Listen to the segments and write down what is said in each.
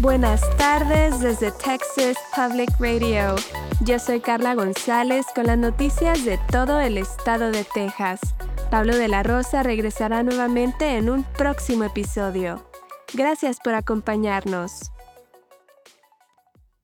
Buenas tardes desde Texas Public Radio. Yo soy Carla González con las noticias de todo el estado de Texas. Pablo de la Rosa regresará nuevamente en un próximo episodio. Gracias por acompañarnos.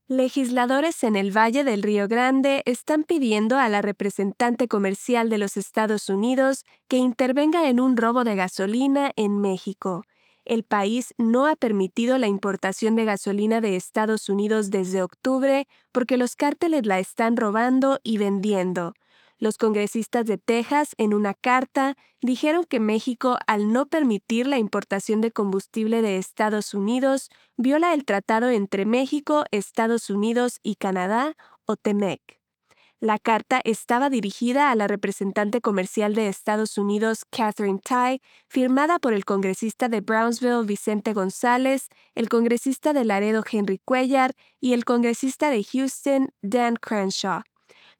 Legisladores en el Valle del Río Grande están pidiendo a la representante comercial de los Estados Unidos que intervenga en un robo de gasolina en México el país no ha permitido la importación de gasolina de Estados Unidos desde octubre porque los cárteles la están robando y vendiendo. Los congresistas de Texas, en una carta, dijeron que México, al no permitir la importación de combustible de Estados Unidos, viola el tratado entre México, Estados Unidos y Canadá, o TEMEC. La carta estaba dirigida a la representante comercial de Estados Unidos, Catherine Tai, firmada por el congresista de Brownsville, Vicente González, el congresista de Laredo, Henry Cuellar, y el congresista de Houston, Dan Crenshaw.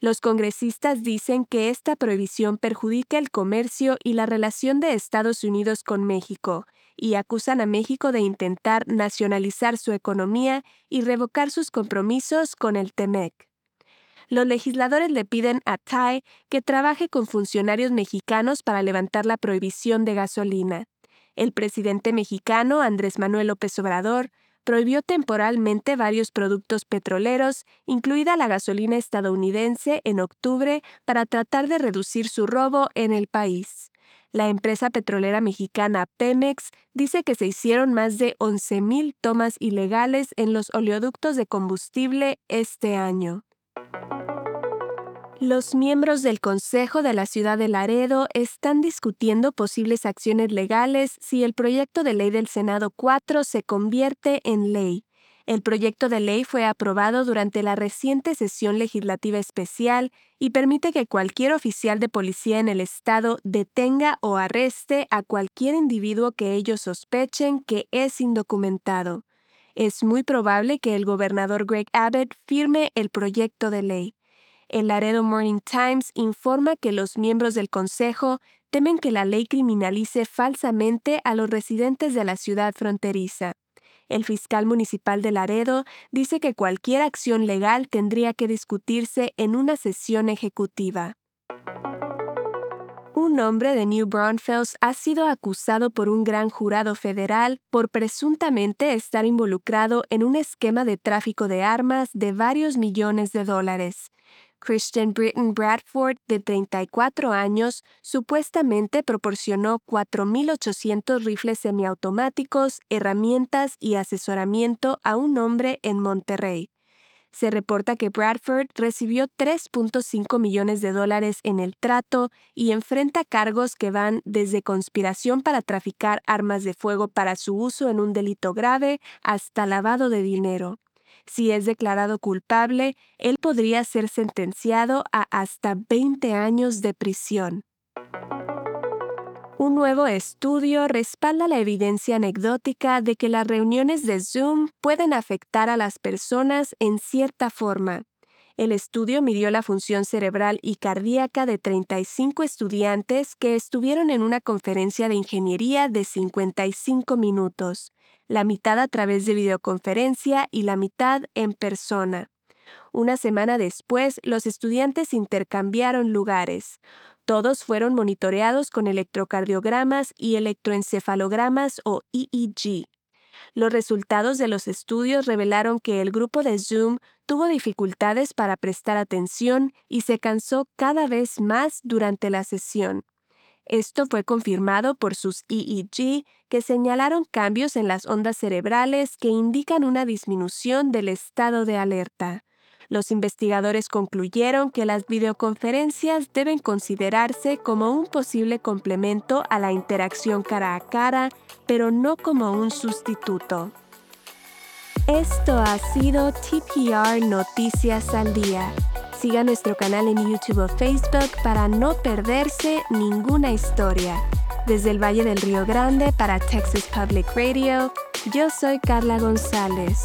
Los congresistas dicen que esta prohibición perjudica el comercio y la relación de Estados Unidos con México, y acusan a México de intentar nacionalizar su economía y revocar sus compromisos con el TEMEC los legisladores le piden a Tai que trabaje con funcionarios mexicanos para levantar la prohibición de gasolina. El presidente mexicano, Andrés Manuel López Obrador, prohibió temporalmente varios productos petroleros, incluida la gasolina estadounidense, en octubre para tratar de reducir su robo en el país. La empresa petrolera mexicana Pemex dice que se hicieron más de 11.000 tomas ilegales en los oleoductos de combustible este año. Los miembros del Consejo de la Ciudad de Laredo están discutiendo posibles acciones legales si el proyecto de ley del Senado 4 se convierte en ley. El proyecto de ley fue aprobado durante la reciente sesión legislativa especial y permite que cualquier oficial de policía en el estado detenga o arreste a cualquier individuo que ellos sospechen que es indocumentado. Es muy probable que el gobernador Greg Abbott firme el proyecto de ley. El Laredo Morning Times informa que los miembros del Consejo temen que la ley criminalice falsamente a los residentes de la ciudad fronteriza. El fiscal municipal de Laredo dice que cualquier acción legal tendría que discutirse en una sesión ejecutiva. Un hombre de New Braunfels ha sido acusado por un gran jurado federal por presuntamente estar involucrado en un esquema de tráfico de armas de varios millones de dólares. Christian Britton Bradford, de 34 años, supuestamente proporcionó 4.800 rifles semiautomáticos, herramientas y asesoramiento a un hombre en Monterrey. Se reporta que Bradford recibió 3.5 millones de dólares en el trato y enfrenta cargos que van desde conspiración para traficar armas de fuego para su uso en un delito grave hasta lavado de dinero. Si es declarado culpable, él podría ser sentenciado a hasta 20 años de prisión. Un nuevo estudio respalda la evidencia anecdótica de que las reuniones de Zoom pueden afectar a las personas en cierta forma. El estudio midió la función cerebral y cardíaca de 35 estudiantes que estuvieron en una conferencia de ingeniería de 55 minutos la mitad a través de videoconferencia y la mitad en persona. Una semana después, los estudiantes intercambiaron lugares. Todos fueron monitoreados con electrocardiogramas y electroencefalogramas o EEG. Los resultados de los estudios revelaron que el grupo de Zoom tuvo dificultades para prestar atención y se cansó cada vez más durante la sesión. Esto fue confirmado por sus EEG, que señalaron cambios en las ondas cerebrales que indican una disminución del estado de alerta. Los investigadores concluyeron que las videoconferencias deben considerarse como un posible complemento a la interacción cara a cara, pero no como un sustituto. Esto ha sido TPR Noticias al Día. Siga nuestro canal en YouTube o Facebook para no perderse ninguna historia. Desde el Valle del Río Grande para Texas Public Radio, yo soy Carla González.